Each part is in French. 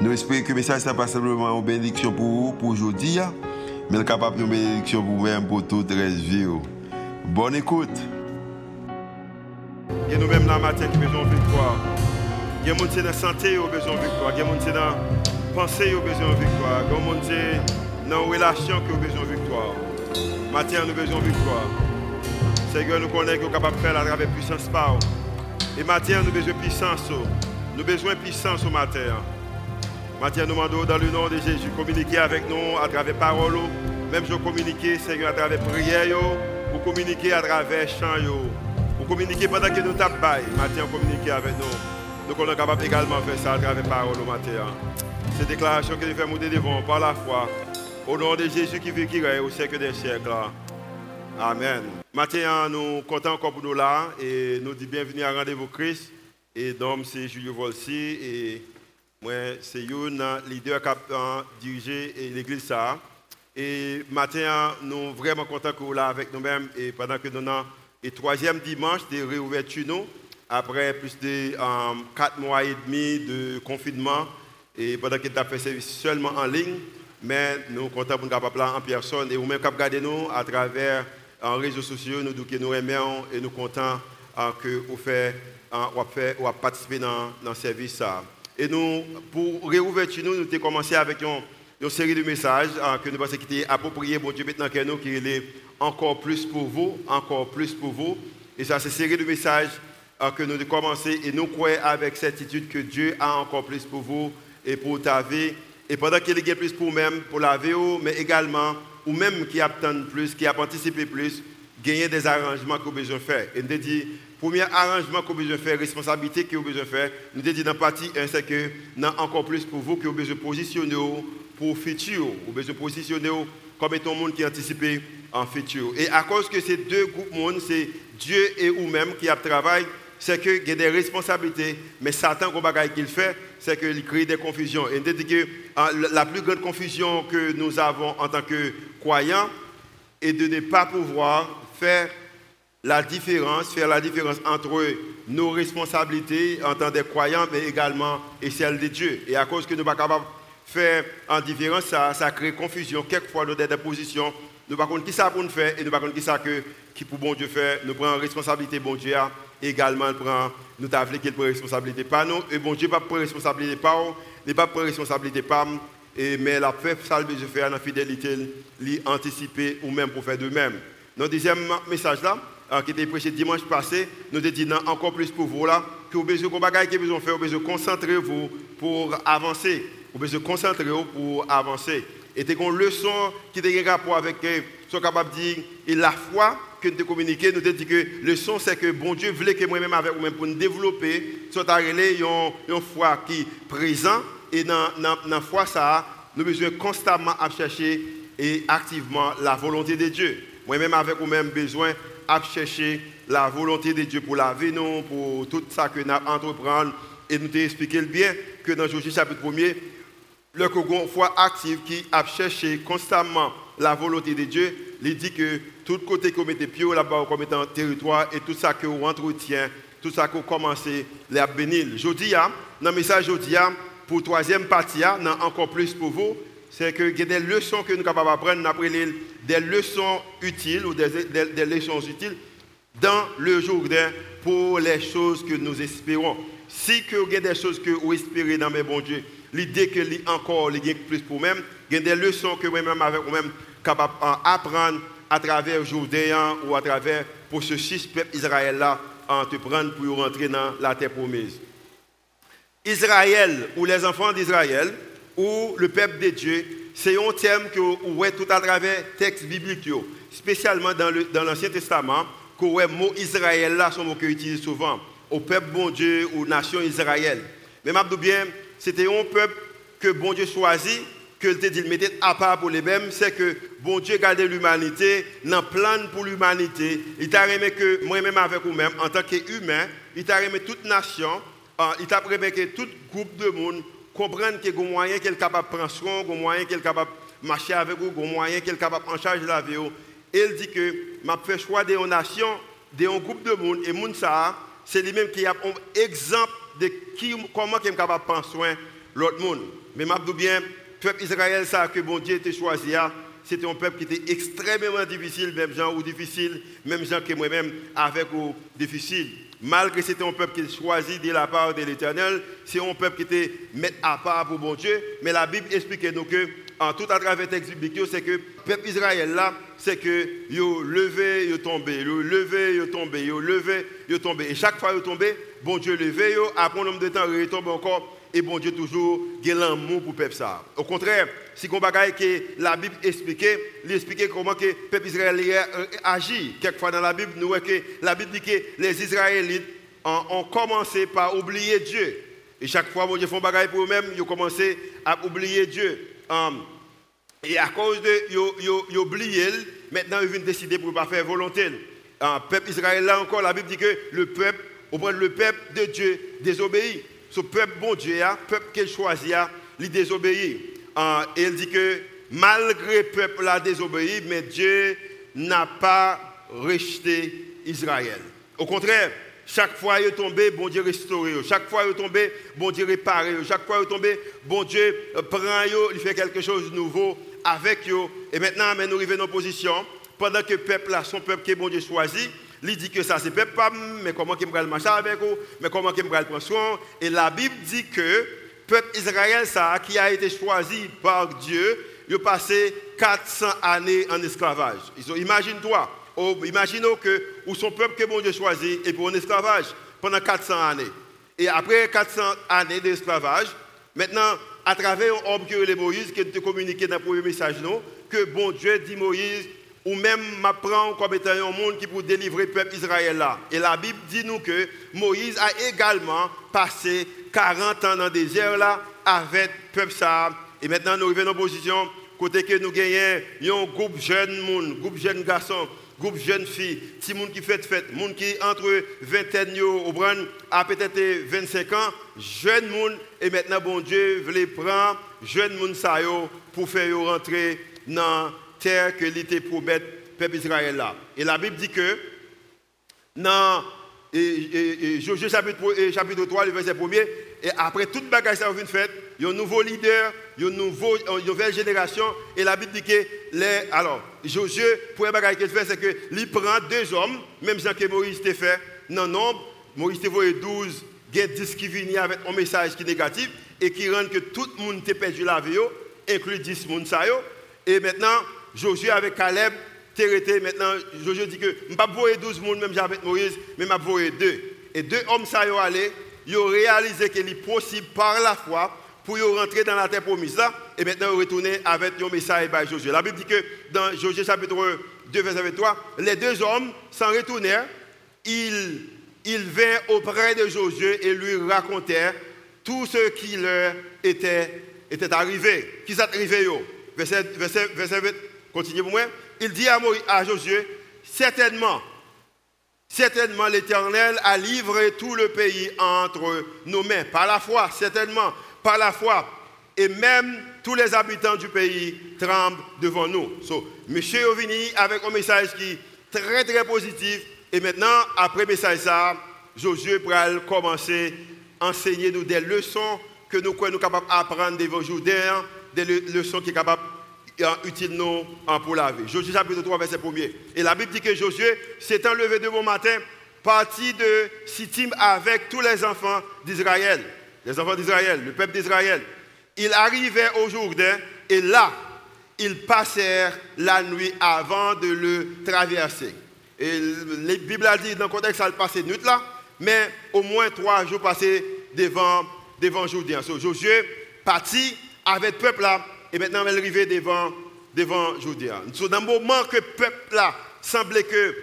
Nous espérons que le message n'est pas simplement une bénédiction pour vous, pour aujourd'hui, hein. mais capable de bénédiction pour vous-même, pour toute la vie. Oh. Bonne écoute. Et nous-mêmes, la matin, qui besoin de victoire. Il y a des dans la santé, qui ont besoin de victoire. Il y a des dans la pensée, qui ont besoin de victoire. Il y a des dans la relation, qui ont besoin de victoire. Matin, nous avons besoin de victoire. Seigneur, nous connaissons qu'on est capable de faire à travers puissance par. Et matin, nous avons besoin de puissance. Oh. Nous avons besoin de puissance au matin. Matin, nous demandons dans le nom de Jésus, communiquer avec nous à travers parole, même je communiquer, Seigneur, à travers prière, pour communiquer à travers chant, pour communiquer pendant que nous tapons. Matin, communiquer avec nous. Nous sommes capables également de faire ça à travers parole matin. Ces déclarations que nous faisons devant par la foi, au nom de Jésus qui vit, qui règne au siècle des siècles. Amen. Matin, nous comptons encore pour nous là et nous disons bienvenue à Rendez-vous Christ. Et donc, c'est Julio Volsi et moi, c'est un leader qui a dirigé l'église. Et matin, nous sommes vraiment contents que vous là avec nous-mêmes. Et pendant que nous avons le troisième dimanche de réouverture, nous, après plus de euh, quatre mois et demi de confinement, et pendant que nous avons fait service seulement en ligne, mais nous sommes contents pour nous capable en personne. Et vous-même, qui regardez nous à travers les réseaux sociaux, nous que nous aimons et nous sommes contents que vous faites, participé dans, dans le service. Et nous, pour réouvrir nous, nous avons commencé avec une, série de messages hein, que nous pensons qui étaient appropriés, bon Dieu, maintenant que nous, qui est encore plus pour vous, encore plus pour vous. Et ça, c'est une série de messages hein, que nous avons commencé et nous croyons avec certitude que Dieu a encore plus pour vous et pour ta vie. Et pendant qu'il y a plus pour vous-même, pour la vie, mais également, ou même qui attend plus, qui a anticipé plus, gagner des arrangements que vous besoin faire. Et nous dit, premier arrangement que vous besoin faire, responsabilité que vous besoin faire, nous dit dans partie 1, c'est que nous encore plus pour vous que vous besoin positionner pour le futur. Vous besoin positionner comme étant un monde qui anticipe en futur. Et à cause que ces deux groupes monde, c'est Dieu et vous-même qui a travail, c'est qu'il y a des responsabilités, mais Satan, qu'il fait, c'est qu'il crée des confusions. Et nous dit que la plus grande confusion que nous avons en tant que croyants est de ne pas pouvoir faire la différence, faire la différence entre nos responsabilités en tant que croyants, mais également et celles de Dieu. Et à cause que nous ne sommes pas capables de faire en différence, ça, crée confusion. Quelquefois, nous avons des positions, nous ne savons pas qui ça pour nous faire et nous ne savons pas qui ça que, qui pour bon Dieu faire. Nous prenons responsabilité, bon Dieu, également nous avons qu'il prend responsabilité nous, et bon Dieu pas prendre responsabilité pas nous, n'est pas prendre responsabilité pas et mais la fait ça de faire la fidélité, l'anticiper ou même pour faire de même. Notre deuxième message là, qui était prêché dimanche passé, nous avons dit encore plus pour vous là, que vous besoin de faire, vous besoin faire, vous concentrer vous pour avancer. Vous besoin concentrer vous pour avancer. Et c'est une leçon qui a rapport avec ce euh, capable de dire, et la foi que nous avons communiqué, nous dit que le son c'est que bon Dieu voulait que moi-même avec vous-même pour nous développer, soit une, une foi qui est présente, et dans la foi ça, nous besoin constamment à chercher et activement la volonté de Dieu. Moi-même avec vous-même besoin à chercher la volonté de Dieu pour la vie, nous, pour tout ça que nous entreprendre. Et nous expliqué bien que dans Josué chapitre 1er, le foi active qui a cherché constamment la volonté de Dieu, il dit que tout côté que vous mettez pied là-bas, comme étant territoire, et tout ça vous entretient, tout ça que vous commencez à bénir. Je dis, dans le message, dis, pour la troisième partie, encore plus pour vous, c'est que y des leçons que nous sommes capables d'apprendre, des leçons utiles ou des, des, leçons utiles dans le Jourdain pour les choses que nous espérons. Si a des choses que vous espérez dans mes bons Dieu, l'idée que y encore a plus pour même, il y des leçons que vous-même avec vous-même capable d'apprendre à travers Jourdain ou à travers pour ce six peuple Israël là en te prendre pour rentrer dans la terre promise. Israël ou les enfants d'Israël ou le peuple de Dieu, c'est un terme que vous voyez tout à travers textes bibliques, spécialement dans l'Ancien Testament, que le mot Israël là, sont mots qu'on utilise souvent, au peuple bon Dieu, aux nations Israël. Mais je bien, c'était un peuple que bon Dieu choisit que te dit mettait à part pour les mêmes, c'est que bon Dieu gardait l'humanité, dans plan pour l'humanité. Il t'a remis que moi-même avec vous-même, en tant qu'humain, il t'a remis toute nation, euh, il t'a remis que tout groupe de monde comprenne qu'il y a des moyens qu'il est capable de prendre soin, des moyens qu'il est capable de marcher avec vous, des moyens qu'il est capable de en charge de la vie. Et il dit que m'a fait choix de nation, de un groupe de monde, et monde ça, c'est lui-même qui a un exemple de qui, comment est capable de prendre soin l'autre monde. Mais m'a dit bien, peuple Israël, ça que bon Dieu était choisi, hein. c'était un peuple qui était extrêmement difficile, même gens ou difficile, même gens que moi-même avec ou difficile. Malgré que c'était un peuple qui était choisi de la part de l'Éternel, c'est un peuple qui était mis à part pour bon Dieu. Mais la Bible explique nous que, en tout à travers le texte c'est que le peuple Israël là, c'est que yo levé, yo tombé, yo levé, yo tombé, yo levé, yo tombé. Et chaque fois yo tombé, bon Dieu levé, après un nombre de temps, il tombe encore et bon Dieu toujours a l'amour pour le peuple ça. Au contraire, si on bagaille que la Bible expliquait, il expliquait comment le peuple israélien euh, agit. Quelquefois dans la Bible, nous voyons que la Bible dit que les Israélites ont, commencé par oublier Dieu. Et chaque fois, bon Dieu font bagaille pour eux-mêmes, ils ont commencé à oublier Dieu. Um, et à cause de ils oublié, maintenant ils viennent décider pour ne pas faire volonté. Le peuple israélien, encore, la Bible dit que le peuple, au point le peuple de Dieu désobéit ce peuple bon Dieu, le peuple qu'il choisit, il désobéit. Et il dit que malgré le peuple a désobéi, mais Dieu n'a pas rejeté Israël. Au contraire, chaque fois il est tombé, bon Dieu restauré. Chaque fois il est tombé, bon Dieu réparé. Chaque fois il est tombé, bon Dieu prend, il fait quelque chose de nouveau avec eux. Et maintenant, nous arrivons dans position, pendant que le peuple, là, son peuple que bon Dieu choisit, il dit que ça c'est peuple mais comment qu'il va marcher avec vous, mais comment qu'il va prendre soin. Et la Bible dit que peuple Israël, ça, qui a été choisi par Dieu, il a passé 400 années en esclavage. Imagine-toi, imagine que son peuple que bon Dieu choisit et pour un esclavage pendant 400 années. Et après 400 années d'esclavage, maintenant, à travers un homme qui est Moïse, qui a communiqué dans le premier message, que bon Dieu dit Moïse, ou même m'apprend comme étant un monde qui pour délivrer le peuple Israël là. Et la Bible dit nous que Moïse a également passé 40 ans dans le désert là avec le peuple ça. Et maintenant nous arrivons en position côté que nous gagnons un groupe jeune monde, groupe jeune garçons, groupe jeune filles, petit monde qui fait fête, monde qui entre vingtaine au à peut-être 25 ans, jeune monde et maintenant bon Dieu veut prendre jeune monde pour faire rentrer dans terre que l'était promet peuple Israël là. Et la Bible dit que dans Josué chapitre, chapitre 3, le verset 1er, et après toute bagage ça a fait, il y a un nouveau leader, il y a une, nouvelle génération, et la Bible dit que les, alors, Josué, pour un bagage qu'il fait, c'est qu'il prend deux hommes, même Jean que Moïse t'a fait, dans nombre, Moïse t'a envoyé 12, il y a 10 qui viennent avec un message qui est négatif, et qui rend que tout le monde t'a perdu la vie, inclus 10 personnes. Et maintenant, Josué avec Caleb, Térété, maintenant, Josué dit que je ne vais pas 12 personnes, même avec Moïse, mais je vais deux. Et deux hommes, ça y allé, ils ont réalisé qu'il est possible par la foi pour rentrer dans la terre promise là, et maintenant ils retourner avec un message par Josué. La Bible dit que dans Josué chapitre 2, verset 23, les deux hommes s'en retournèrent, ils, ils vinrent auprès de Josué et lui racontèrent tout ce qui leur était, était arrivé. Qui s'est arrivé Verset, verset, verset Continuez pour moi. Il dit à, Moïse, Josué, certainement, certainement l'Éternel a livré tout le pays entre nos mains. Par la foi, certainement, par la foi. Et même tous les habitants du pays tremblent devant nous. Monsieur Ovini avec un message qui est très très positif. Et maintenant, après le message ça, Josué pourra commencer à enseigner nous des leçons que nous sommes capables d'apprendre des Jourdains, des leçons qui sont capables utile nous pour la vie. Josué chapitre 3, verset 1 Et la Bible dit que Josué s'est enlevé de bon matin, parti de Sittim avec tous les enfants d'Israël. Les enfants d'Israël, le peuple d'Israël. Il arrivait au Jourdain et là, ils passèrent la nuit avant de le traverser. Et la Bible a dit dans le contexte, ça passé nuit là, mais au moins trois jours passés devant, devant Jourdain. So, Josué parti avec le peuple là et maintenant elle arrivée devant, devant Judéa. dans le moment que le peuple là semblait que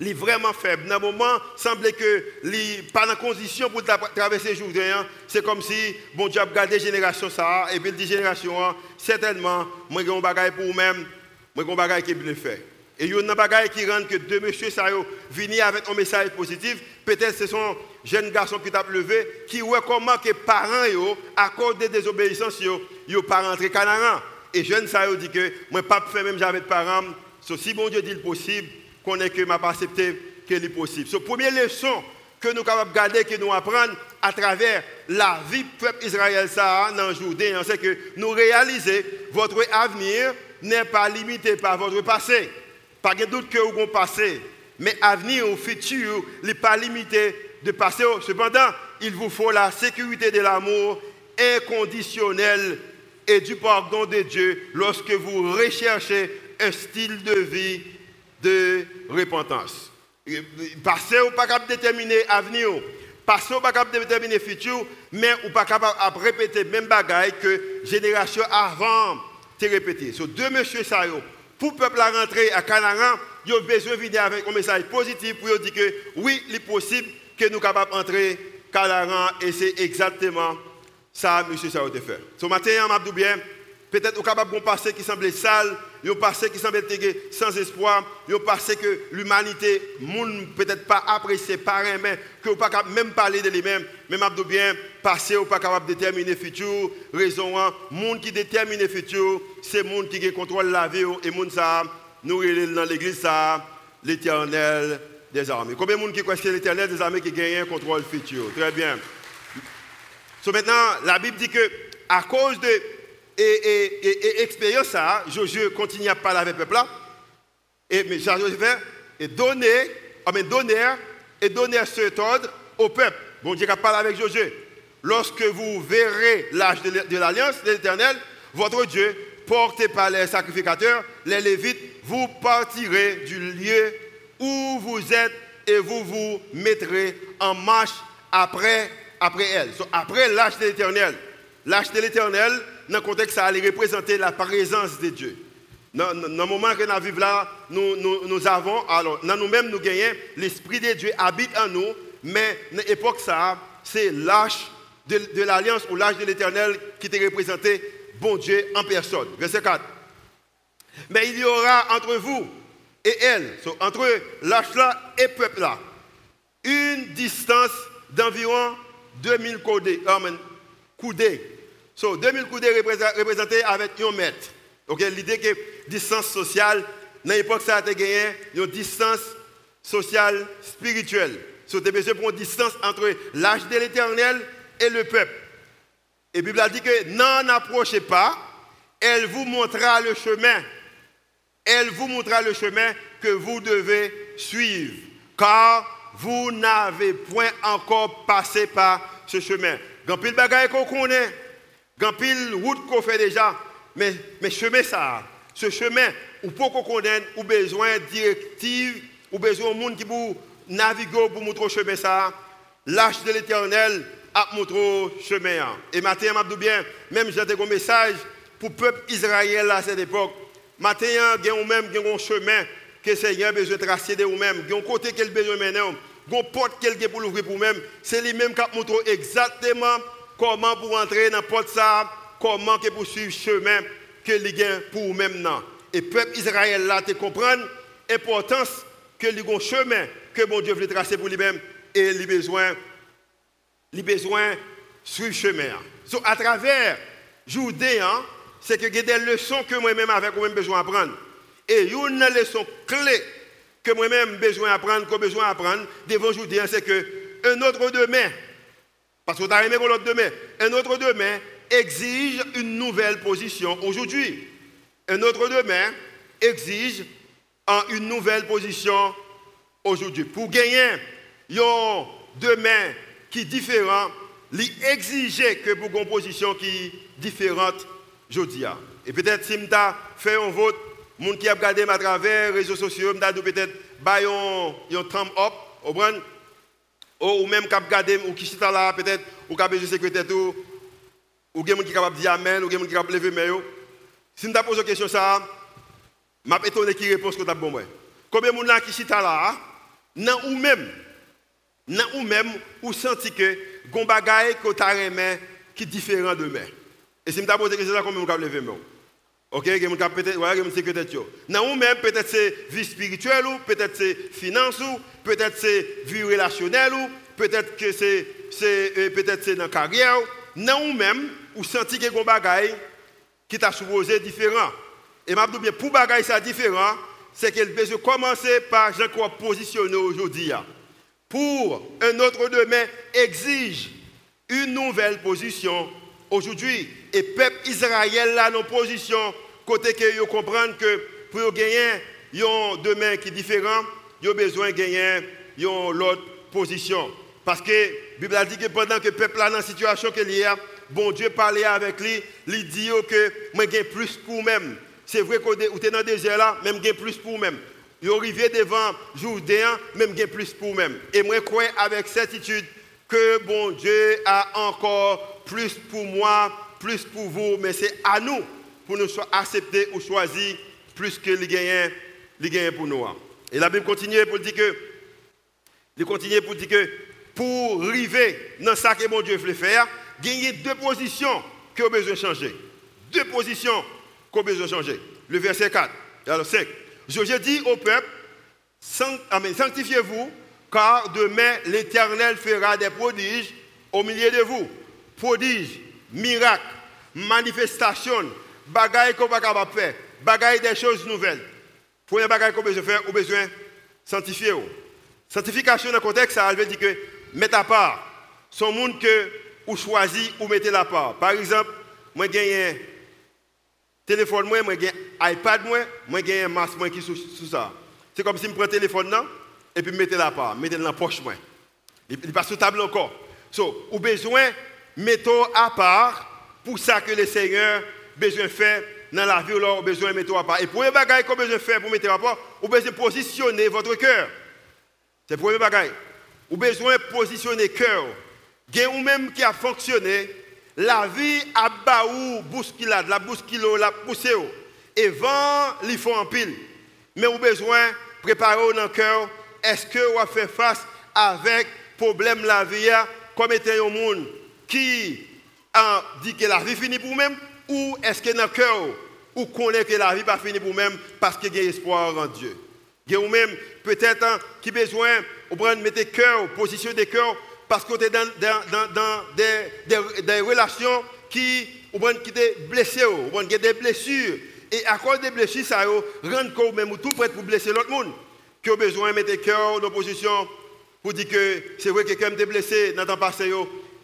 est vraiment faible. Dans un moment, semblait que les pas dans condition pour traverser jour C'est comme si bon Dieu a gardé génération ça et puis il dit génération certainement moi j'ai un bagage pour vous-même, moi j'ai un bagage qui est bien fait. Et il y a un bagage qui rend que deux messieurs ça venir avec un message positif, peut-être ce sont jeunes garçons qui t'a levé qui voient comment que parents yo accordé des obéissances yo, yo pas rentrer Canaan. Et jeunes ça dit que moi pas faire même j'avais de parents, si bon Dieu dit le possible qu'on est que m'a pas accepté que est possible. Ce première leçon que nous capables de garder, que nous apprendre à travers la vie du peuple Israël ça dans hein, c'est que nous réaliser votre avenir n'est pas limité par votre passé. Pas de doute que vous avez passé, mais avenir ou futur n'est pas limité de passé. Cependant, il vous faut la sécurité de l'amour inconditionnel et du pardon de Dieu lorsque vous recherchez un style de vie de repentance. Passer ou pas capable de déterminer l'avenir, passer ou pas capable de déterminer le futur, mais ou pas capable de répéter même bagaille que génération avant te répété. So, deux monsieur ça pour le peuple à rentrer à Canaan, ils ont besoin de venir avec un message positif pour dire que oui, il est possible que nous capables d'entrer à Canaan et c'est exactement ça, monsieur, ça a fait. Ce matin, je bien, peut-être vous capable de passé qui semblait sale, un passé qui semblait sans espoir, un passé que l'humanité, peut-être pas apprécié, pas mais que pas même parler de lui-même, je dit bien, passé ou pas capable de déterminer le futur, raison, le monde qui détermine le futur, c'est monde qui contrôle la vie, et monde ça, nous dans l'église ça, l'éternel des armées. Combien de monde qui croit que l'éternel des armées qui gagne un contrôle futur? Très bien. So maintenant, la Bible dit que à cause de et, expérience ça, Josué continue à parler avec le peuple. Et mais Josué et donner, donner et donner cet ordre au peuple. Bon Dieu a parlé avec Josué. Lorsque vous verrez l'âge de l'alliance de l'Éternel, votre Dieu, porté par les sacrificateurs, les Lévites, vous partirez du lieu où vous êtes et vous vous mettrez en marche après après elle. après l'âge de l'éternel. L'âge de l'éternel, dans le contexte, ça allait représenter la présence de Dieu. Dans, le moment que nous vivons là, nous, avons, alors, dans nous-mêmes, nous gagnons, l'Esprit de Dieu habite en nous, mais dans l'époque, ça, c'est l'âge de, l'alliance ou l'âge de l'éternel qui était représenté, bon Dieu en personne. Verset 4. Mais il y aura entre vous et elle, entre l'âge là et peuple là, une distance d'environ 2000 coudées. coudées. So, 2000 coudées représentés avec un mètre. L'idée que distance sociale, dans l'époque, ça a été gagné une distance sociale spirituelle. So, tu besoin pour une distance entre l'âge de l'éternel et le peuple. Et Bible a dit que n'en approchez pas, elle vous montrera le chemin. Elle vous montrera le chemin que vous devez suivre. Car vous n'avez point encore passé par ce chemin. Pile bagaille qu'on connaît, quand pile route qu'on fait déjà, mais, mais chemin ça, ce chemin, ou pour qu'on connaisse, ou besoin de directives, ou besoin de monde qui pour naviguer pour montrer le chemin ça, l'âge de l'éternel a montré le chemin. Et maintenant, je bien, même j'ai un message pour le peuple israélien à cette époque. Y a même un chemin que le Seigneur a besoin de tracer de vous-même. A un côté qu'il a besoin de maintenant une porte quelqu'un pour l'ouvrir pour même, c'est lui-même qui montre exactement comment pour entrer dans la porte ça, comment pour suivre le chemin que il a pour même là. Et peuple Israël là te comprendre l'importance que le chemin que mon Dieu veut tracer pour lui-même et il besoin il besoin suivre le chemin. So, à travers Jourdain, hein, c'est que y a des leçons que moi-même avec moi-même besoin d'apprendre. Et une leçon clé que moi-même besoin d'apprendre, que besoin d'apprendre devant aujourd'hui, c'est que un autre demain, parce que vous avez aimé l'autre demain, un autre demain exige une nouvelle position aujourd'hui. Un autre demain exige une nouvelle position aujourd'hui. Pour gagner un demain qui est différent, il exige que pour une position qui est différente aujourd'hui. Et peut-être si je fait un vote gens qui a regardé à travers les réseaux sociaux, peut-être un thumb up, ou même qui a regardé, ou qui est là, peut-être, ou qui a besoin de secrétaire, ou gens qui sont capables de dire Amen, ou gens qui sont capables de lever main. Si je pose une question, ça, je suis étonné qui répond ce que tu as bon. Combien de gens qui sont là, nan ou même, nan ou même, ou senti que gon ko ta qui différent de moi. Et si me poser question là comment me lever OK, peut-être voilà, que tête yo. Ou même peut-être c'est vie spirituelle ou peut-être c'est finance ou peut-être c'est vie relationnelle ou peut-être que c'est c'est euh, peut-être c'est dans carrière nan ou même ou senti que gon bagay qui t'a supposé différent. Et m'a bien pour bagay ça différent, c'est qu'elle peut commencer par Jean crois positionné aujourd'hui. Pour un autre demain exige une nouvelle position aujourd'hui. Et peuple Israël là dans position côté que vous comprendre que pour gagner un demain qui est différent, ont besoin de gagner une autre position. Parce que la Bible a dit que pendant que le peuple est dans la situation qu'il y a, bon Dieu parlait avec lui, il dit que moi j'ai plus pour même. C'est vrai vous êtes dans le désert là, même j'ai plus pour même. Vous arrivez devant Jourdain, même j'ai plus pour même. Et moi je crois avec certitude que bon Dieu a encore plus pour moi, plus pour vous, mais c'est à nous pour nous accepter ou choisir plus que les gagnants, les pour nous. Et la Bible continue pour dire que, il continue pour dire que pour arriver dans ce que mon Dieu veut faire, il y a deux positions que vous besoin de changer. Deux positions qu'on besoin de changer. Le verset 4, alors 5. Je dis au peuple, sanctifiez-vous, car demain l'Éternel fera des prodiges au milieu de vous. Prodiges, miracles, manifestations, bagailles qu'on va faire, bagailles des choses nouvelles. Premier bagaille qu'on besoin faire, on besoin sanctifier. Sanctification dans le contexte, ça veut dire que mettre à part son monde que ou choisi ou mettez la part. Par exemple, moi j'ai un téléphone moi, j'ai un iPad moi, j'ai un masque moi qui sous, sous ça. C'est comme si je prends le téléphone là et puis mettez la part, mettez dans la poche moi. Il n'est pas sous table encore. So, ou besoin mettre à part pour ça que le Seigneur besoin faire dans la vie, ou besoin de mettre à part. Et pour les bagages qu'on besoin faire pour mettre à part, vous besoin positionner votre cœur. C'est le premier bagage. Vous besoin positionner cœur ou même qui a fonctionné, la vie a baou bousculade, la bouscule, la poussé. Et vent, il faut en pile. Mais vous besoin préparer dans le cœur, est-ce que vous fait face avec problème la vie comme étant un monde? Qui a dit que la vie finit pour même ou est-ce que dans le cœur ou connaît que la vie pas finie pour même parce qu'il y a espoir en Dieu? Ou même peut-être hein, qui besoin de mettre cœur, position des cœurs parce que tu es dans, des, relations qui, ou qui te blessé, ou des blessures. Et à cause des blessures, ça rend que même tout prêt pour blesser l'autre monde. Qui a besoin de mettre cœur dans position pour dire que c'est vrai que quelqu'un est blessé dans ton passé,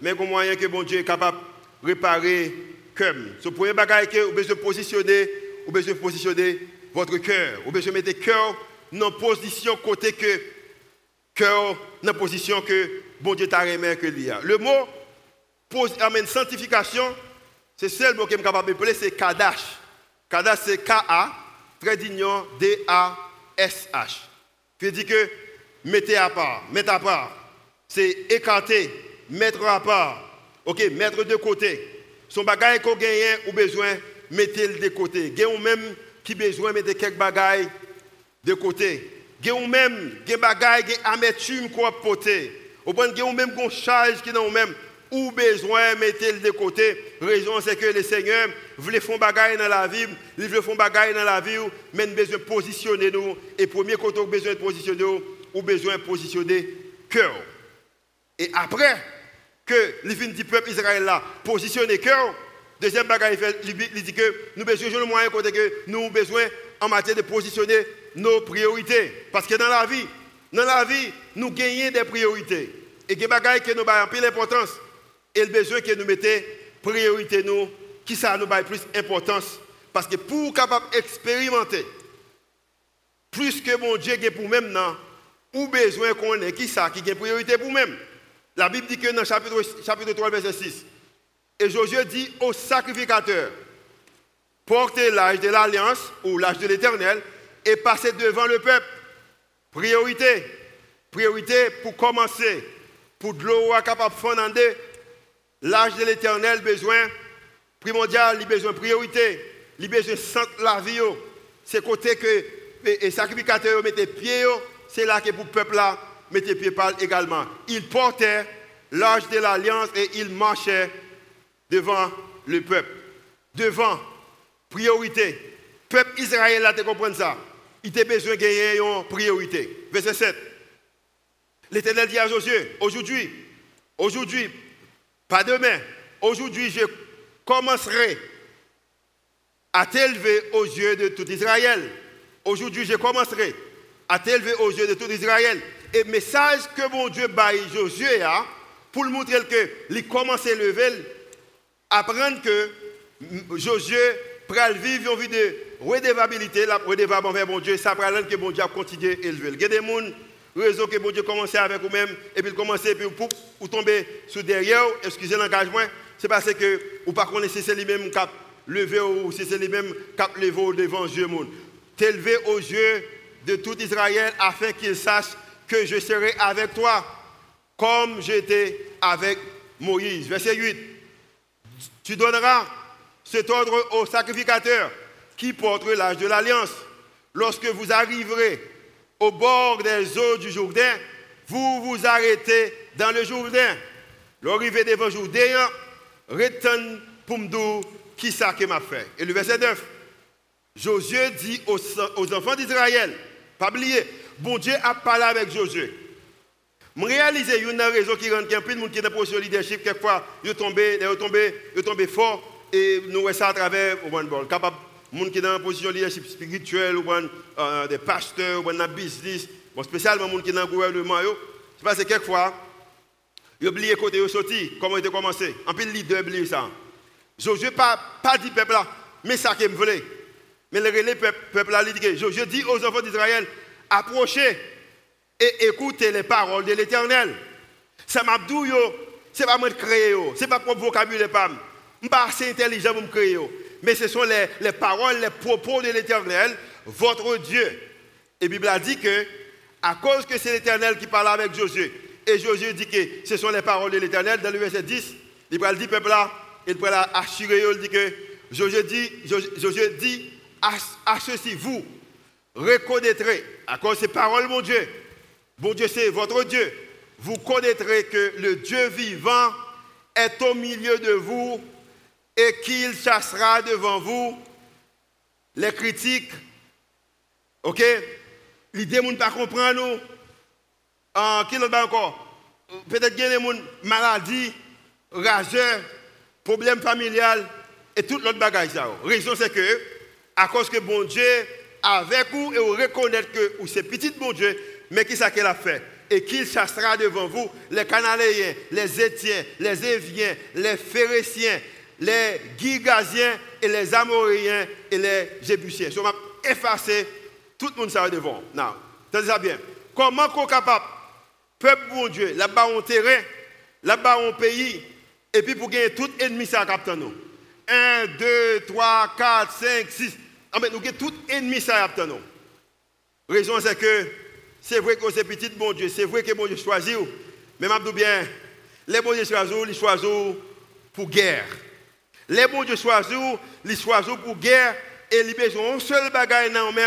mais il moyen que bon Dieu est capable de réparer comme. Ce premier bagage que vous besoin positionner, vous besoin positionner votre cœur. Vous besoin mettre cœur dans position côté que cœur dans position que bon Dieu t'a remis que l'IA. Le mot amène sanctification, c'est seul mot qui est capable de c'est Kadash. Kadash c'est K-A, très d'union D-A-S-H. Qui dit que mettez à part, mettre à part. C'est écarter, mettre à part. Ok, mettre de côté. Son bagage qu'on gagne ou besoin, mettez-le de côté. Gagne même qui besoin mettre quelques bagages de côté. Gagne même des bagages amertume qu'on porter. Ou bien même qu'on charge qui dans même ou besoin mettre de côté. Raison c'est que le Seigneur veut faire bagaille dans la vie, il veut faire bagaille dans la vie, mais besoin de positionner nous et premier côté besoin de positionner nous, ou besoin de positionner cœur. Et après que les fin du peuple Israël là positionner cœur, deuxième bagaille il dit que nous besoin de moyen côté que nous besoin en matière de positionner nos priorités parce que dans la vie dans la vie, nous gagnons des priorités. Et des choses qui nous avons plus d'importance. Et le besoin que nous mettons priorité nous, qui ça nous a plus d'importance. Parce que pour capable expérimenter, plus que mon Dieu est pour même, ou besoin qu'on ait qui ça, qui a priorité pour même. La Bible dit que dans le chapitre, chapitre 3, verset 6, et Josué dit au sacrificateur, portez l'âge de l'alliance ou l'âge de l'éternel et passez devant le peuple. Priorité. Priorité pour commencer. Pour de l'eau capable de fonder. L'âge de l'éternel, besoin primordial, il besoin priorité. Il besoin centre la vie. C'est côté que les sacrificateurs mettent pieds c'est là que pour le peuple là, mettez pied par également. Il portait l'âge de l'alliance et il marchait devant le peuple. Devant, priorité. Peuple Israël là, tu comprends ça? Il a besoin de gagner une priorité. Verset 7. L'Éternel dit à Josué, aujourd'hui, aujourd'hui, pas demain, aujourd'hui je commencerai à t'élever aux yeux de tout Israël. Aujourd'hui je commencerai à t'élever aux yeux de tout Israël. Et le message que mon Dieu baille Josué a, pour lui montrer que commence à lever, apprendre que Josué le vivre une vie de redevabilité, la redevable envers mon Dieu, ça prend que mon Dieu a continué à élever. Il y a des gens, raison que mon Dieu commence avec vous-même, et puis il commence, et puis vous tombez sous derrière, excusez l'engagement, c'est parce que vous ne connaissez pas lui-même qui a levé ou si c'est lui-même qui a levé devant Dieu. T'élever aux yeux de tout Israël afin qu'il sache que je serai avec toi comme j'étais avec Moïse. Verset 8. Tu donneras cet ordre au sacrificateur qui porte l'âge de l'alliance. Lorsque vous arriverez au bord des eaux du Jourdain, vous vous arrêtez dans le Jourdain. L'arrivée devant Jourdain, retourne pour me qui ça que m'a fait. Et le verset 9. Josué dit aux, aux enfants d'Israël, pas oublier, bon Dieu a parlé avec Josué. Je réalise une raison qui rend y a de monde qui est dans position de leadership, quelquefois, il est tombé, tombé, fort, et nous voyons ça à travers le bol. Capable, monde qui est dans une position de leadership spirituel, ou euh, des pasteurs, ou dans business, bon, spécialement monde qui est dans le gouvernement, c'est parce que quelquefois, il oublie côté où sorti, comment il a commencé? En plus, le leader oublie ça. Josué pas, pas dit peuple là, mais ça qu'il me voulait. Mais le relais peuple, là, il dit je dis aux enfants d'Israël, approchez et écoutez les paroles de l'Éternel. C'est ma c'est pas moi qui crée, ce n'est pas mon vocabulaire, je ne suis pas assez intelligent pour me créer. Mais ce sont les, les paroles, les propos de l'Éternel, votre Dieu. Et la Bible a dit que, à cause que c'est l'Éternel qui parle avec Josué, et Josué dit que ce sont les paroles de l'Éternel, dans le verset 10, il dit, peuple là, il peut assurer, il dit que Josué dit, Josué dit à, à ceci, vous reconnaîtrez, à cause de ces paroles, mon Dieu, Bon Dieu, c'est votre Dieu. Vous connaîtrez que le Dieu vivant est au milieu de vous et qu'il chassera devant vous les critiques. Ok? L'idée, ne pas nous. En qui encore? Peut-être qu'il y a des maladies, rageurs, problèmes familiales et tout l'autre bagage. La raison, c'est que, à cause que bon Dieu avec vous et vous reconnaître que c'est petit bon Dieu, mais qui ça qu'elle a fait? Et qu'il chassera devant vous? Les Cananéens, les Étiens, les Éviens, les Phéréciens, les Gigasiens et les Amoréens et les Jébusiens. Je vais effacer tout le monde devant. Non, tenez ça bien. Comment qu'on capable, peuple bon Dieu, là-bas on terrain, là-bas on pays, et puis pour gagner tout ennemi ça capte nous. 1, 2, 3, 4, 5, 6. Ah, mais nous avons tout ennemi ça nous. Raison c'est que c'est vrai que c'est petit bon Dieu, c'est vrai que bon Dieu choisit. Mais je bien, les bon Dieu choisissent, ils choisissent pour guerre. Les bon Dieu choisissent, ils choisissent pour guerre. Et ils besoin d'un seul bagage dans mais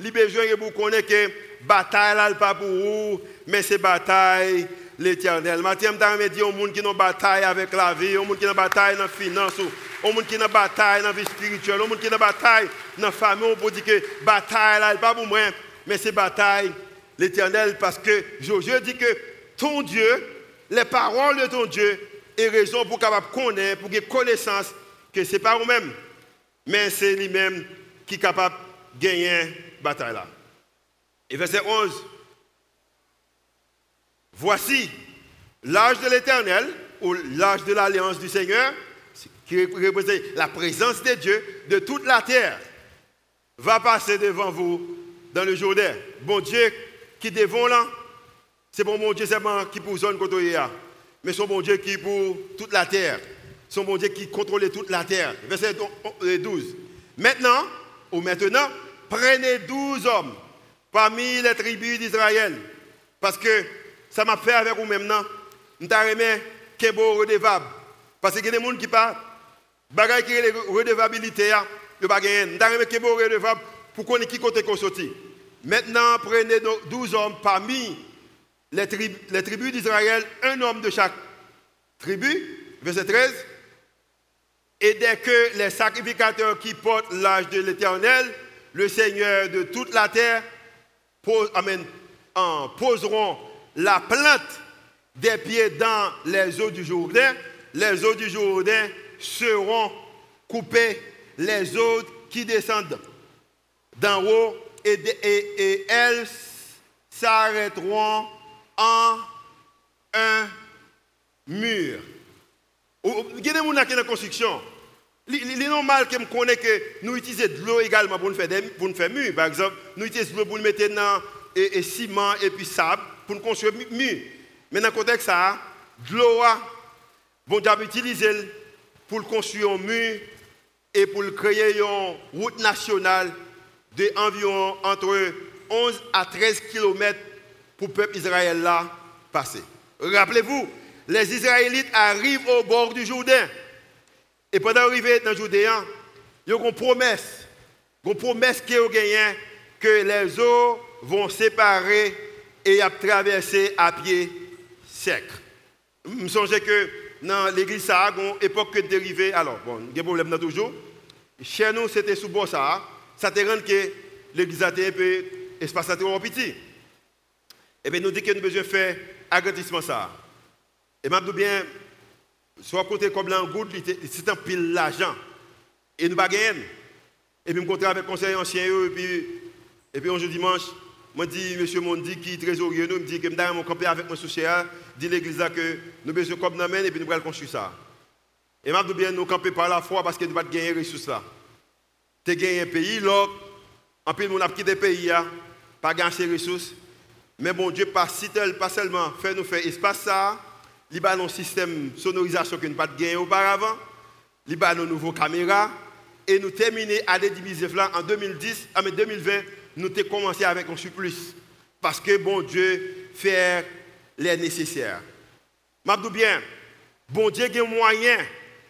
ils besoin de connaître que la bataille n'est pas pour vous, mais c'est bataille l'éternel. Maintenant, je dire aux gens qui ont bataille avec la vie, aux gens qui ont bataille dans la finance, aux gens qui ont bataille dans la vie spirituelle, aux gens qui ont bataille dans la famille, on peut dire que la bataille n'est pas pour moi, mais c'est bataille l'Éternel parce que Josué dit que ton Dieu, les paroles de ton Dieu, est raison pour capable connaître, pour avoir connaissance que ce n'est pas vous-même, mais c'est lui-même qui est capable de gagner la bataille là. Et verset 11. Voici l'âge de l'Éternel, ou l'âge de l'alliance du Seigneur, qui représente la présence de Dieu de toute la terre, va passer devant vous dans le Jourdain. Bon Dieu qui devant là, c'est pour mon Dieu seulement qui pour zone côté mais c'est bon Dieu qui pour toute la terre. C'est bon Dieu qui contrôle toute la terre. Verset 12. Maintenant, ou maintenant, prenez 12 hommes parmi les tribus d'Israël. Parce que ça m'a fait avec vous maintenant. Je remis beau redevable. Parce qu'il y a des gens qui parlent. Bagaille qui est redevabilité, a pas pour connaître qui côté qu'on. Maintenant, prenez douze hommes parmi les, les tribus d'Israël, un homme de chaque tribu. Verset 13. Et dès que les sacrificateurs qui portent l'âge de l'Éternel, le Seigneur de toute la terre, amen, poseront la plante des pieds dans les eaux du Jourdain, les eaux du Jourdain seront coupées, les eaux qui descendent d'en haut, et, elles s'arrêteront en un mur. Il y a des gens qui la construction? Il est normal que connaisse que nous utilisons de l'eau également pour nous faire, des, pour nous faire mur. Par exemple, nous utilisons de l'eau pour nous mettre dans et, ciment et puis sable pour nous construire mur. Mais dans le contexte de l'eau, bon Dieu utiliser pour construire un mur et pour créer une route nationale de environ entre 11 à 13 km pour le peuple israélien là passer. Rappelez-vous, les Israélites arrivent au bord du Jourdain. Et pendant d'arriver dans le Jourdain, ils ont une promesse. Une promesse qu'ils ont gagnée que les eaux vont séparer et traverser à pied sec. Je me que dans l'église, ça une époque de dérivé. Alors, bon, il y a un problème toujours. Chez nous, c'était sous bois ça. Ça te rend que l'église a été espace trop petit. Et eh bien, nous disons que nous besoin faire agrandissement ça. Et dis bien, soit côté comme l'angoute, c'est un pile l'argent. Et nous ne gagner. Et puis, je me avec le conseiller ancien, et puis, et puis, un jour dimanche, je dis, monsieur Mondi, qui est trésorier, nous, me dit que je vais camper avec mon soucier, dit l'église que nous avons besoin comme nous et puis nous allons construire ça. Et je dis bien, nous camper par la foi parce que nous allons gagner ressources là. Tu gagné un pays, là, en plus, nous avons quitté le pays, pas gagner ces ressources. Mais bon Dieu, pas, pas seulement fait nous faire espace ça, il y a un système de sonorisation que nous n'avons pas gagné auparavant, il y a une nouvelle caméra, et nous terminons à des là en 2010, en 2020, nous avons commencé avec un surplus. Parce que bon Dieu fait les nécessaires. Dis bien, bon Dieu a moyen,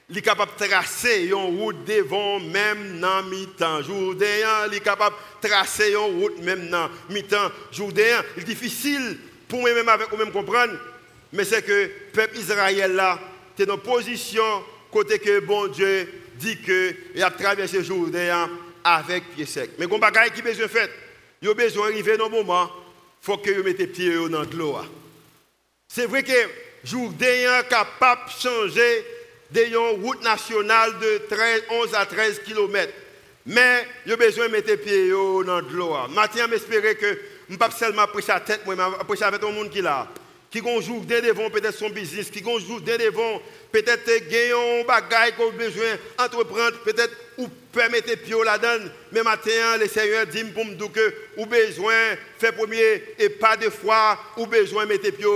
il est capable de tracer une route devant même dans mi-temps il est capable de tracer une route même dans mi-temps jourdain. Il est difficile pour moi-même avec vous-même comprendre mais c'est que le peuple Israël là, est dans une position côté que bon Dieu dit qu'il a traversé Jourdain avec pied sec. Mais y a qui besoin faire. Il a besoin d'arriver dans un moment, il faut que vous mettez pied dans l'eau. C'est vrai que Jourdain capable de changer d'une route nationale de 13, 11 à 13 km. Mais il a besoin de mettre pied dans l'eau. Maintenant, j'espère que je ne vais pas seulement prêcher la tête, mais prêcher avec tout le monde qui est là qui ont jour devant peut-être son business, qui ont jour devant peut-être gagner un bagage qu'on besoin d'entreprendre, peut-être ou permettre pied là-dedans. Mais maintenant, le Seigneur dit pour me dire que ou besoin faire premier et pas de foi, ou besoin mettre pied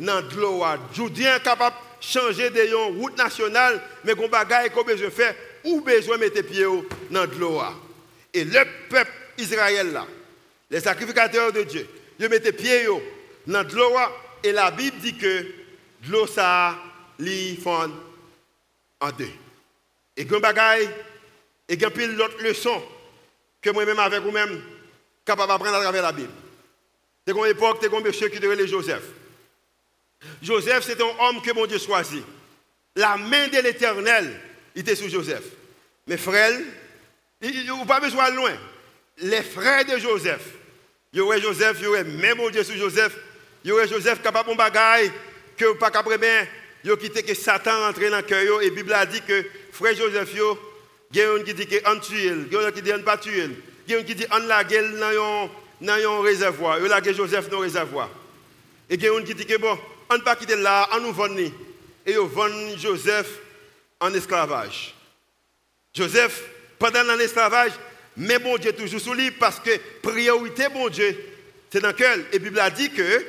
dans de l'eau. Joudien capable de changer de route nationale, mais qu'on bagage qu'on besoin faire, ou besoin mettre pied dans de l'eau. Et le peuple Israël là, les sacrificateurs de Dieu, ils mettent pied dans de l'eau et la Bible dit que l'eau ça li fond en deux. Et grand bagaille et grand pile l'autre leçon que moi-même avec vous-même capable d'apprendre à travers la Bible. C'est une époque, c'est monsieur qui devait Joseph. Joseph, c'est un homme que mon Dieu choisit. La main de l'éternel était sur Joseph. Mes frères, il a pas besoin de loin. Les frères de Joseph, il y aurait Joseph, il y aurait même mon Dieu sur Joseph, il y aurait Joseph capable de bagaille que pas capable bien yo quitté que Satan entre dans le cœur et la Bible a dit que frère Joseph yo un qui dit que on tue il y a un qui dit on pas tuer il y a un qui dit on la gueule dans un réservoir il la Joseph dans réservoir. Et un qui dit que bon on pas quitter là on nous vend et ils vendent Joseph en esclavage. Joseph pendant l'esclavage mais bon Dieu toujours sous lui parce que priorité bon Dieu c'est dans quel et la Bible a dit que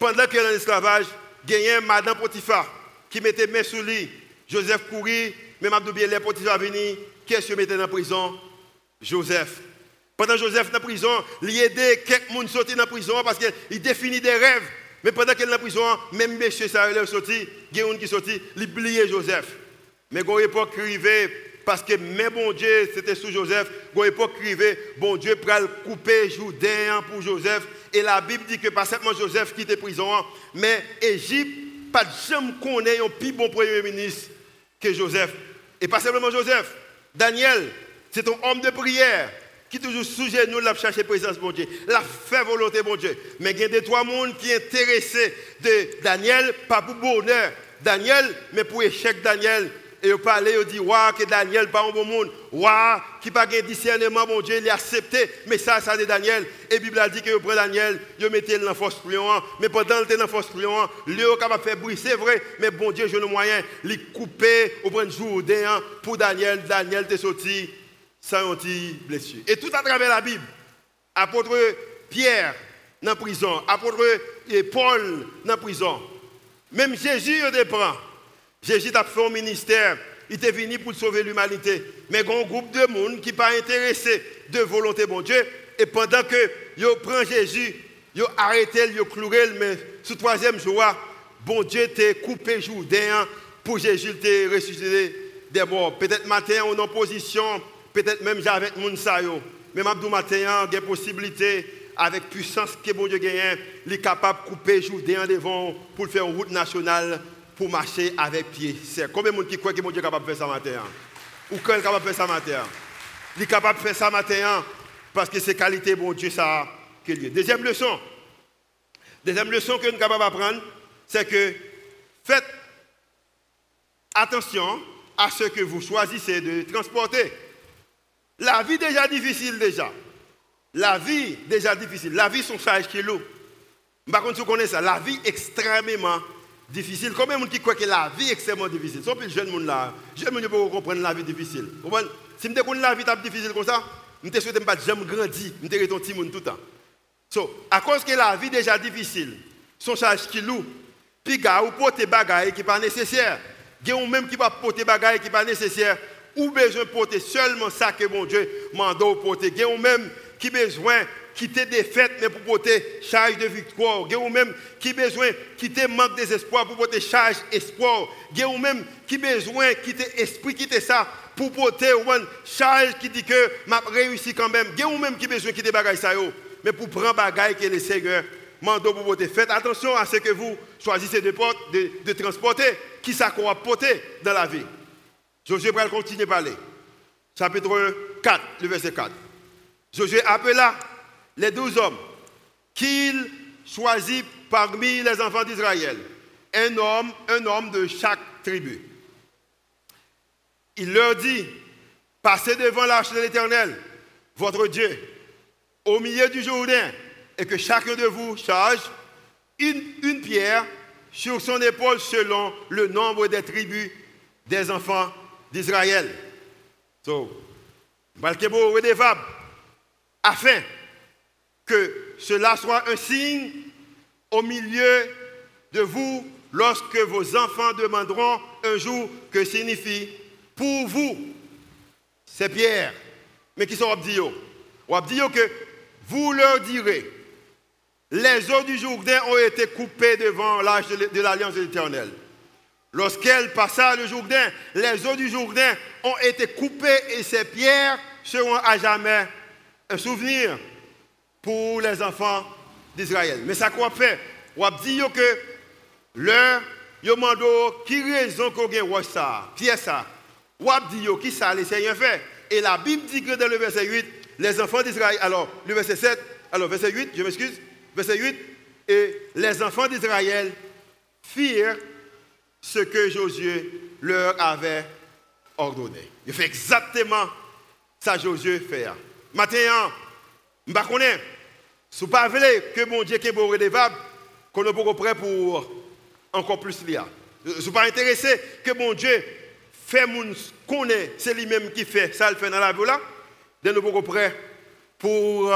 pendant qu'il est en esclavage, il y a Madame Potiphar qui mettait main sur lui. Joseph courit, même Abdoubier, les Potiphar venu. Qu'est-ce qu'il mettait dans la prison? Joseph. Pendant Joseph dans la prison, il aidait quelqu'un sortir dans la prison parce qu'il définit des rêves. Mais pendant qu'il est dans la prison, même monsieur ça est sorti, il y a qui sorti, il oubliait Joseph. Mais quand l'époque arrivait, parce que mais bon Dieu, c'était sous Joseph. Bon époque privé, bon Dieu le couper Jourdain pour Joseph. Et la Bible dit que pas seulement Joseph qui était prison, hein, mais Égypte, pas de jamais connaît un plus bon premier ministre que Joseph. Et pas simplement Joseph. Daniel, c'est un homme de prière qui toujours sous nous l'a cherché présence de Dieu, la fait volonté de Dieu. Mais il y a des trois mondes qui sont intéressés de Daniel, pas pour bonheur Daniel, mais pour échec Daniel. Et parlait, il dit, waouh, que Daniel pas un bon monde. Waouh, qui pas de discernement, mon Dieu, il a accepté. Mais ça, ça de Daniel. Et la Bible a dit que prend Daniel, il mettait dans la force. Mais pendant qu'il était dans la force prion, il est capable de faire bruit, c'est vrai. Mais bon Dieu, je ne moyen, il couper au point de jour pour Daniel. Daniel est sorti sans une blessure. Et tout à travers la Bible, apôtre Pierre dans la prison, apôtre Paul dans la prison, même Jésus il prend. Jésus a fait un ministère, il est venu pour sauver l'humanité. Mais il y a un groupe de monde qui n'est pas intéressé de volonté de Dieu. Et pendant que yo prend Jésus, yo arrêté, yo cloué, mais ce troisième jour, bon Dieu t'a coupé Jourdain pour Jésus te ressuscité des morts. Peut-être matin on en position peut-être même avec moun sa yo. Mais Mabdou matin, il y a possibilité avec puissance que bon Dieu gagne, il est capable de couper Jourdain devant pour faire une route nationale pour marcher avec pied. C'est combien de monde qui croit que bon Dieu est capable de faire ça matin Ou quand il est capable de faire ça matin Il est capable de faire ça matin parce que c'est qualité bon Dieu ça qu'il y Deuxième leçon. Deuxième leçon que nous sommes capables d'apprendre, c'est que faites attention à ce que vous choisissez de transporter. La vie déjà difficile déjà. La vie déjà difficile. La vie son charge qui lourd. Par contre, vous connaissez ça. La vie extrêmement. Combien de gens qui croient que la vie est extrêmement difficile Sont plus jeunes là. Jeunes ne peuvent comprendre la vie difficile. Si je connais la vie difficile comme ça, je ne souhaite pas jamais grandir. Je suis un petit monde tout le temps. So, à cause que la vie déjà difficile, son charge qui lourd, puis gars ou porter bagaille qui pas nécessaire. Y a même qui va porter bagaille qui pas nécessaire ou besoin de porter seulement ça que mon Dieu m'a porter. Y a même qui besoin quitter fêtes mais pour porter charge de victoire. Il a même qui besoin quitter manque d'espoir pour porter charge espoir. Il a même qui besoin quitter esprit quitter ça pour porter une charge qui dit que m'a réussi quand même. Il y a même qui besoin quitter bagaille ça mais pour prendre bagaille que le Seigneur mando pour porter. Faites attention à ce que vous choisissez de, de, transporter, qui ça qu'on va porter dans la vie. Josué va continuer à parler. Chapitre 4, le verset 4. Josué appela les douze hommes qu'il choisit parmi les enfants d'Israël. Un homme, un homme de chaque tribu. Il leur dit, passez devant l'arche de l'Éternel, votre Dieu, au milieu du Jourdain, et que chacun de vous charge une, pierre sur son épaule selon le nombre des tribus des enfants d'Israël. So, Balkebo afin que cela soit un signe au milieu de vous lorsque vos enfants demanderont un jour que signifie pour vous ces pierres. Mais qui sont Abdio que vous leur direz les eaux du Jourdain ont été coupées devant l'âge de l'alliance de l'Éternel. Lorsqu'elle passa le Jourdain, les eaux du Jourdain ont été coupées et ces pierres seront à jamais un souvenir pour les enfants d'Israël. Mais ça quoi fait On dit que leur yo mando qui raison qu'on gagne ça, est ça. On dit qui ça les Seigneur fait? Et la Bible dit que dans le verset 8, les enfants d'Israël, alors le verset 7, alors verset 8, je m'excuse, verset 8, et les enfants d'Israël firent ce que Josué leur avait ordonné. Il fait exactement ça Josué fait. Maintenant, je ne sais pas si vous ne que mon Dieu bon redevable, qu'on est beaucoup prêt pour encore plus lier. Je ne suis pas intéressé que mon Dieu fait mon connaît, c'est lui-même qui fait ça, le fait dans la vie là. De nous beaucoup prêt pour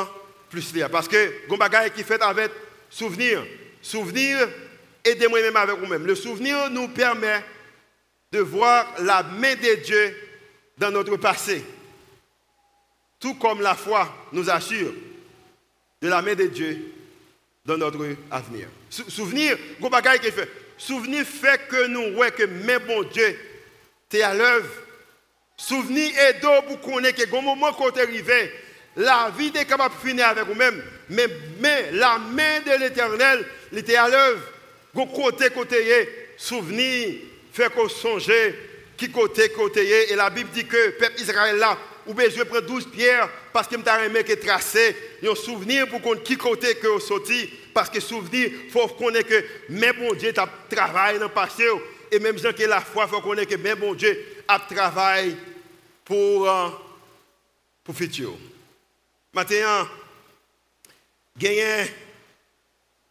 plus lier. Parce que, il qui fait avec souvenir. Souvenir, aidez-moi même avec vous-même. Le souvenir nous permet de voir la main de Dieu dans notre passé. Tout comme la foi nous assure de la main de Dieu dans notre avenir. Souvenir, qui fait. Souvenir fait que nous voyons que même bon Dieu, tu à l'œuvre Souvenir d'eau pour connaître que au moment qu'on est arrivé, la vie est capable de finir avec vous-même. Mais, mais la main de l'éternel était à l'œuvre. Côté, côté, souvenir, fait qu'on songe qui côté, côté. Et la Bible dit que le peuple Israël là, ou bien je prends 12 pierres parce que je suis qui tracé. un souvenir pour qu'on qui côté que sorti. Parce que souvenir, faut connaître que même bon Dieu a travaillé dans le passé. Et même gens qui la foi, faut connaître que même bon Dieu a travaillé pour, euh, pour futur. Maintenant, gagner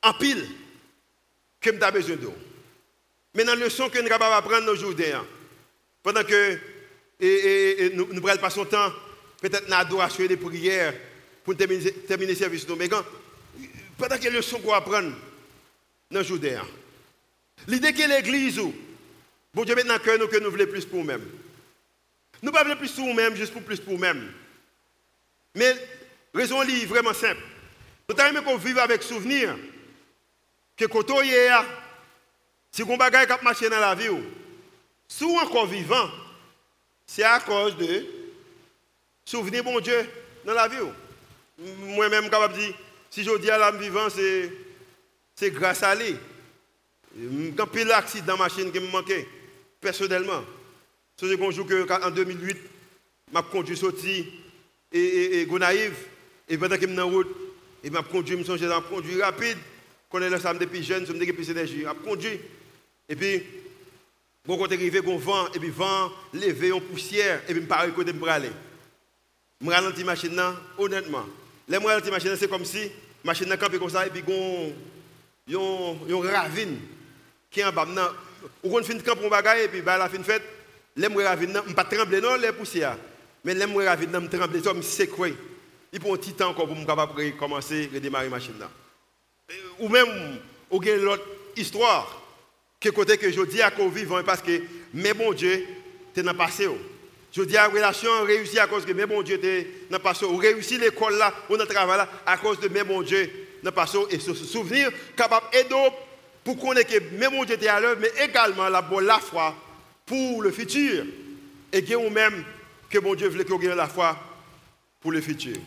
en pile que avons besoin d'eau. Maintenant, le leçon que nous avons apprendre aujourd'hui, hein, pendant que nous, nous prenons pas son temps, peut-être dans l'adoration et les prières, pour terminer, le service. Mais quand, pendant que le leçon qu'on apprend dans aujourd'hui, hein, l'idée que l'église, bon Dieu, maintenant que nous, que nous voulons plus pour nous-mêmes. Nous ne voulons plus pour nous-mêmes, juste pour plus pour nous-mêmes. Mais raison est vraiment simple. Nous avons qu'on vive avec souvenir que quand on est si on bagaille qui marché dans la vie, on encore vivant, c'est à cause de souvenir bon Dieu dans la vie. Moi-même, capable de dire, si je dis à l'âme vivant, c'est grâce à lui. Quand a l'accident machine qui me manquait, personnellement, c'est un jour en 2008, je conduit sorti et, et, et Gonaïve, et pendant que je suis en route, et je conduit, je me conduit rapide, quand je suis depuis jeune, je me plus d'énergie, je conduit. Et puis, quand on est arrivé, on vent, et puis vent levé en poussière, et puis je pars côté de aller. Je ralentis la machine, honnêtement. Les je la machine, c'est comme si la machine campé comme ça, et puis il y a une ravine qui est en bas. Ou on fait camp pour bagaille, et puis bah, la fin fait, les ravine, je ne pas trembler, non, les poussières. Mais les ravine, je trembler, c'est quoi Il prend un petit temps encore pour me capable commencer à redémarrer la machine. Ou même, ou bien l'autre histoire que côté que je dis à qu'on vivant parce que mais bon Dieu t'es dans le passé. Je dis à la relation réussi à cause que mais bon Dieu t'es dans le passé. Ou réussi l'école là, dans le travail là à cause de mais bon Dieu le passé et se souvenir capable d'aider pour connaître que mais bon Dieu à l'œuvre mais également la bonne la foi pour le futur et que ou même que bon Dieu voulait qu'on ait la foi pour le futur.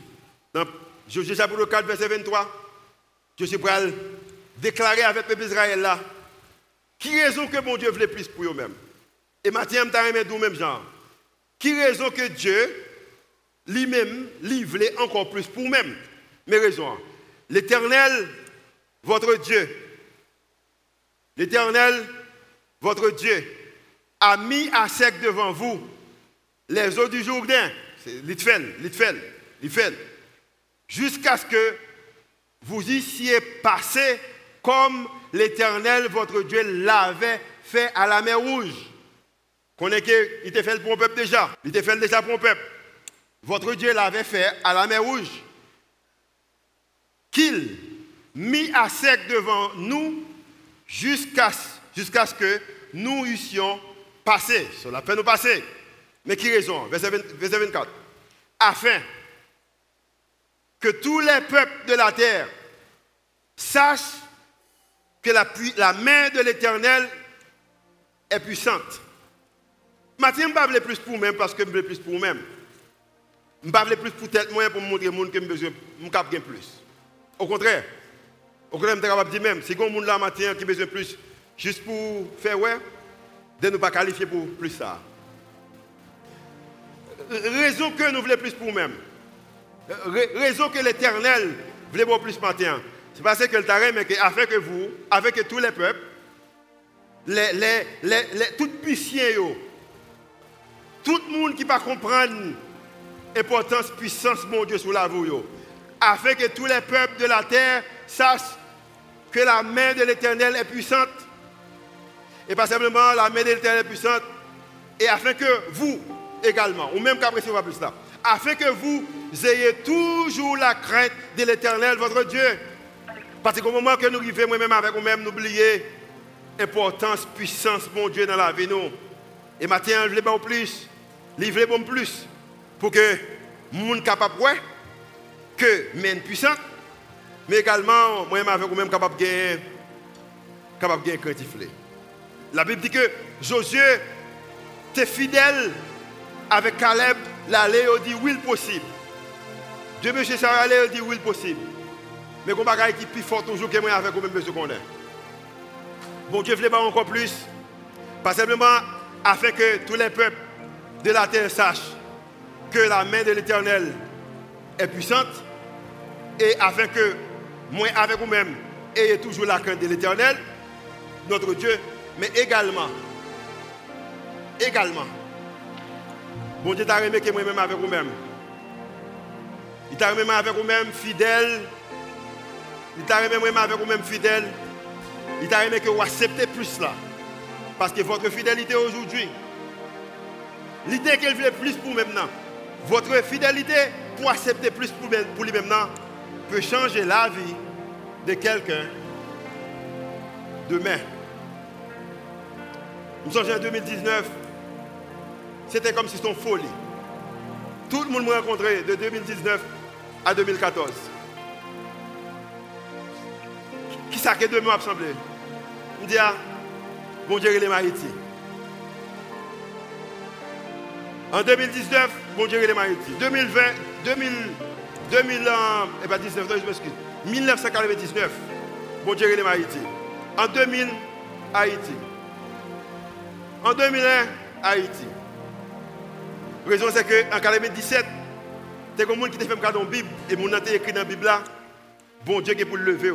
Dans Josué chapitre 4 verset 23 je suis prêt à déclarer avec le peuple d'Israël là qui raison que mon Dieu voulait plus pour eux-mêmes Et Matthieu d'où même genre. Qui raison que Dieu lui-même lui voulait encore plus pour même? Mes raisons. L'Éternel, votre Dieu, l'Éternel, votre Dieu, a mis à sec devant vous les eaux du Jourdain, c'est l'Itfel, l'Itfel, l'Itfel, jusqu'à ce que vous y siez passé comme l'Éternel, votre Dieu, l'avait fait à la mer Rouge. Connaissez qu'il était fait pour un peuple déjà. Il était fait déjà pour un peuple. Votre Dieu l'avait fait à la mer Rouge. Qu'il mit à sec devant nous jusqu'à ce que nous eussions passé. Cela fait nous passer. Mais qui raison? Verset 24. Afin que tous les peuples de la terre sachent que la, la main de l'Éternel est puissante. Maintenant, je ne parle plus pour moi parce que je veux plus pour moi-même. Je ne parle plus pour tel moyen pour montrer au monde que je de plus. Au contraire, au contraire, je suis capable de dire même, si un monde là matin qui a besoin plus, juste pour faire ouais, de ne pas qualifier pour plus ça. Raison que nous voulons plus pour nous-mêmes. Raison que l'Éternel voulait plus matin. C'est parce que le taré, mais que vous, avec tous les peuples, les, les, les, les tout puissants, tout le monde qui ne comprendre l'importance, puissance, mon Dieu, sur la vie, afin que tous les peuples de la terre sachent que la main de l'Éternel est puissante. Et pas simplement la main de l'Éternel est puissante, et afin que vous également, ou même qu'après va plus là, afin que vous ayez toujours la crainte de l'Éternel, votre Dieu. Parce qu'au moment que nous arrivons moi-même avec nous-mêmes, nous oublions l'importance, puissance, mon Dieu, dans la vie. Nous. Et maintenant, je voulais plus, livrer bon plus, pour que le monde capable de que men puissant, mais également, moi-même avec vous-même, capable de gagner, capable gagner La Bible dit que Josué était fidèle avec Caleb, l'aller, dit oui, possible. Dieu, monsieur, ça aller, dit oui, possible. Mais qu'on va qui plus fort toujours que moi avec vous-même, monsieur, qu'on est. Bon Dieu voulait pas encore plus. Pas simplement afin que tous les peuples de la terre sachent que la main de l'Éternel est puissante et afin que moi avec vous-même ayez toujours la crainte de l'Éternel, notre Dieu, mais également, également, bon Dieu t'a remis que moi-même avec vous-même. Il t'a remis avec vous-même fidèle. Il t'a remis moi-même avec vous-même fidèle. Il t'a remis que vous acceptez plus là. Parce que votre fidélité aujourd'hui, l'idée qu'elle veut plus pour maintenant, votre fidélité pour accepter plus pour lui maintenant, peut changer la vie de quelqu'un demain. Nous sommes en 2019, c'était comme si c'était une folie. Tout le monde m'a rencontré de 2019 à 2014. Qui ça que deux mois semblé Je dis, ah, bon Dieu, les Haïti. En 2019, bon Dieu, les Haïti. 2020, 2000, 2000, et pas 19, je m'excuse. 1999, bon Dieu, les Haïti. En 2000, Haïti. En 2001, Haïti. La raison c'est qu'en 2017, c'est comme monde qui te fait la Bible et mon écrit dans la Bible là, bon Dieu qui est pour le lever.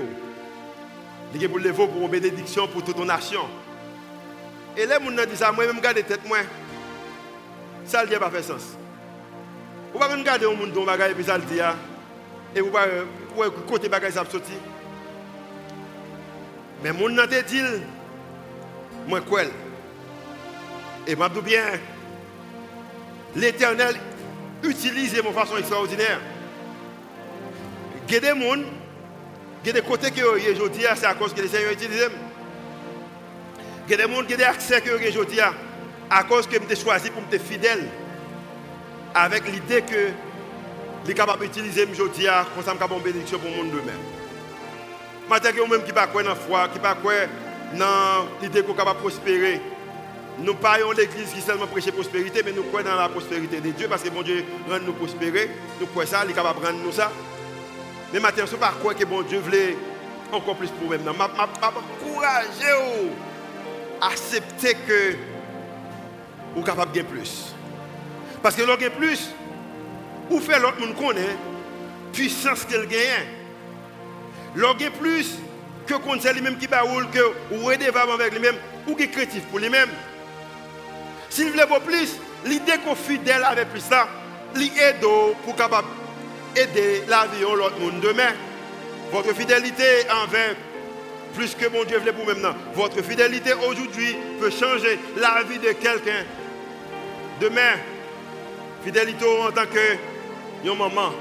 Il est pour le lever pour une bénédiction pour toute ton nation. Et là, mon dit ça, moi-même, garde tête, moi. Ça ne pas fait sens. Vous ne pouvez pas regarder un monde dont bagaille et ça le dit, et vous ne pouvez pas côté bagaille ça sorti. Mais mon nom te dit, moi, quoi Et je dis bien, l'éternel utilisez de façon extraordinaire. Il y a des gens, il y a des côtés que aujourd'hui, c'est à cause que les Seigneur utilise. Il y a des gens qui ont des accès que aujourd'hui, à cause que je choisi pour être fidèle. Avec l'idée que je suis capable d'utiliser aujourd'hui comme ça, je une bénédiction pour le monde demain. Maintenant, même qui ne pas dans la foi, qui ne pas dans l'idée qu'on est capable de prospérer. Nous parlons l'église qui seulement prêche prospérité, mais nous croyons dans la prospérité de Dieu parce que bon Dieu rend nous prospérer. Nous croyons ça, il est capable de rendre nous ça. Mais maintenant, ce n'est pas quoi que bon Dieu voulait encore plus pour nous. Je encourager à accepter que êtes capable de gagner plus. Parce que l'on plus, ou fait l'autre monde connaît, puissance qu'elle gagne. L'on plus que sait lui-même qui baoule, que ou redevable avec lui-même, ou qui est créatif pour lui-même. S'il pas plus, l'idée qu'on fidèle avec plus ça, l'aide pour capable aider la vie de l'autre monde demain. Votre fidélité envers plus que mon Dieu voulait pour maintenant. Votre fidélité aujourd'hui peut changer la vie de quelqu'un demain. Fidélité en tant que maman,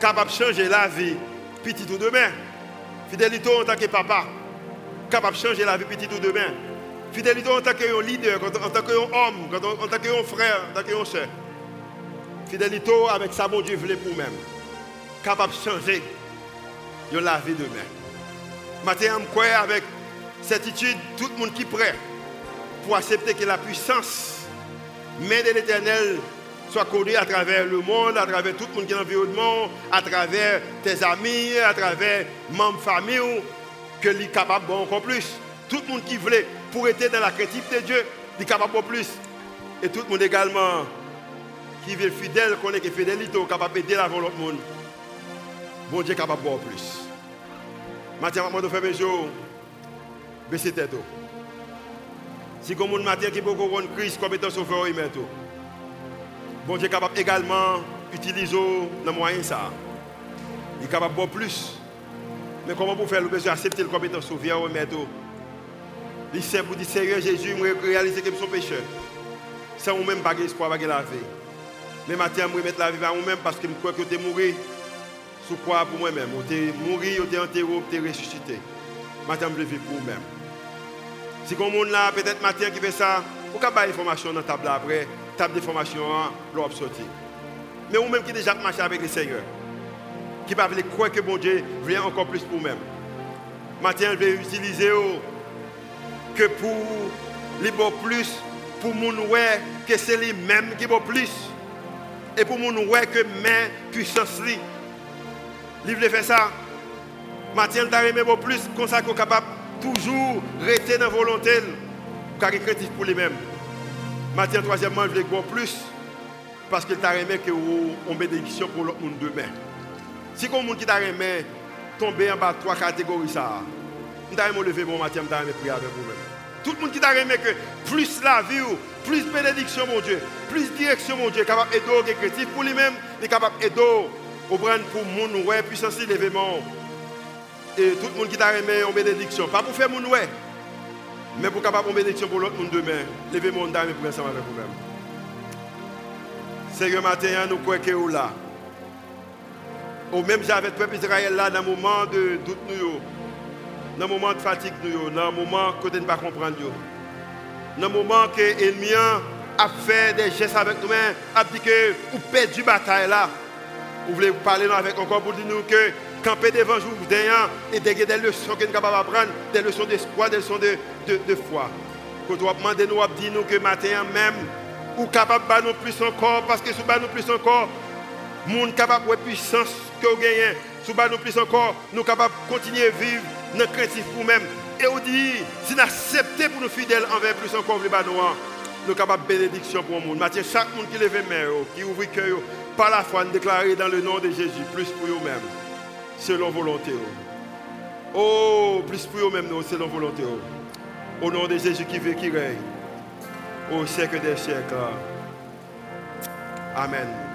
capable de changer la vie petit ou demain. Fidélité en tant que papa, capable de changer la vie petit ou demain. Fidélité en tant que leader, en tant qu'homme, en tant que frère, en tant que soeur. Fidélité avec ça, bon Dieu voulait pour même. Capable de changer la vie demain. Maintenant, je crois avec certitude, tout le monde qui est prêt pour accepter que la puissance, mais de l'éternel, soit connue à travers le monde, à travers tout le monde qui est dans à travers tes amis, à travers membres famille, que est capable encore plus. Tout le monde qui voulait pour être dans la créativité de Dieu, il est capable de plus. Et tout le monde également qui veut fidèle, connaît que fidélité, capable d'aider avant l'autre monde. Bon Dieu capable de plus. Matin, je vais faire mes jours, baisser tête. Si comme un matin qui peut crise comme étant sauveur, il met tout. Bon Dieu est capable également d'utiliser le moyen ça. Il est capable de plus. Mais comment vous faire le besoin d'accepter le comme étant sauveur, il met tout. Il sait pour dire Seigneur Jésus, je réaliser que je suis pécheur. Sans moi-même, pas espoir, pas la vie. Mais maintenant, je vais mettre la vie à moi-même parce que je crois que tu es mort. Sous quoi pour moi-même Tu es mort, tu es enterré, tu es ressuscité. Maintenant, je vais pour moi-même. Si comme monde là, peut-être matin qui fait ça, vous pouvez avoir information dans la table après, table d'information, l'on sorti. Mais vous-même qui déjà marché avec le Seigneur, qui ne pas croire que bon Dieu vient encore plus pour vous-même. Maintenant, je vais utiliser que pour les plus pour nous ouais que c'est lui-même qui vaut plus. Et pour nous ouais que mais puissance lui. Livre fait ça. Mathieu t'a aimé plus comme ça qu'on capable toujours rester dans la volonté car il créatif pour lui-même. Mathieu troisièmement, il veut plus parce qu'il t'a aimé que on bénédiction pour l'autre monde demain. Si monde qui t'a aimé tomber en bas de trois catégories ça, on t'a lever mon Mathieu, t'a aimé prier avec vous-même. Tout le monde qui t'a aimé que plus la vie, plus bénédiction mon Dieu, plus direction mon Dieu, capable d'aider créatif pour lui-même, est capable d'aider au pour mon ouais puissance l'événement et tout le monde qui t'a remis en bénédiction. Pas pour faire mon ouais, mais pour capable en bénédiction pour l'autre monde demain. Levez mon dame pour ensemble avec vous-même. Seigneur, matin, nous croyons que vous là. Au même j'avais le peuple Israël là, dans le moment de doute, dans le moment de fatigue, dans le moment que nous ne pas comprendre. Dans le moment que l'ennemi a fait des gestes avec nous-mêmes, a dit que vous perdu la bataille là. Vous voulez parler avec encore pour dire nous que camper devant vous et des leçons que nous sommes capables d'apprendre, des leçons d'espoir, des leçons de, de, foi. Quand nous demander nous, dire nous que matin même, ou capable de nous plus encore, parce que si nous plus encore, monde capable de puissance que vous gagnez, si nous plus encore, nous capables de continuer à vivre notre créatif pour nous-mêmes. Et on dit, si nous acceptons pour nous fidèles envers plus encore le nous nous capables de bénédiction pour le monde. Matin, chaque monde qui lève main, qui ouvre le cœur, par la foi, nous déclarer dans le nom de Jésus, plus pour eux-mêmes selon volonté. Oh, plus pour eux-mêmes, selon volonté. Au nom de Jésus qui veut, qui règne. Au siècle des siècles. Amen.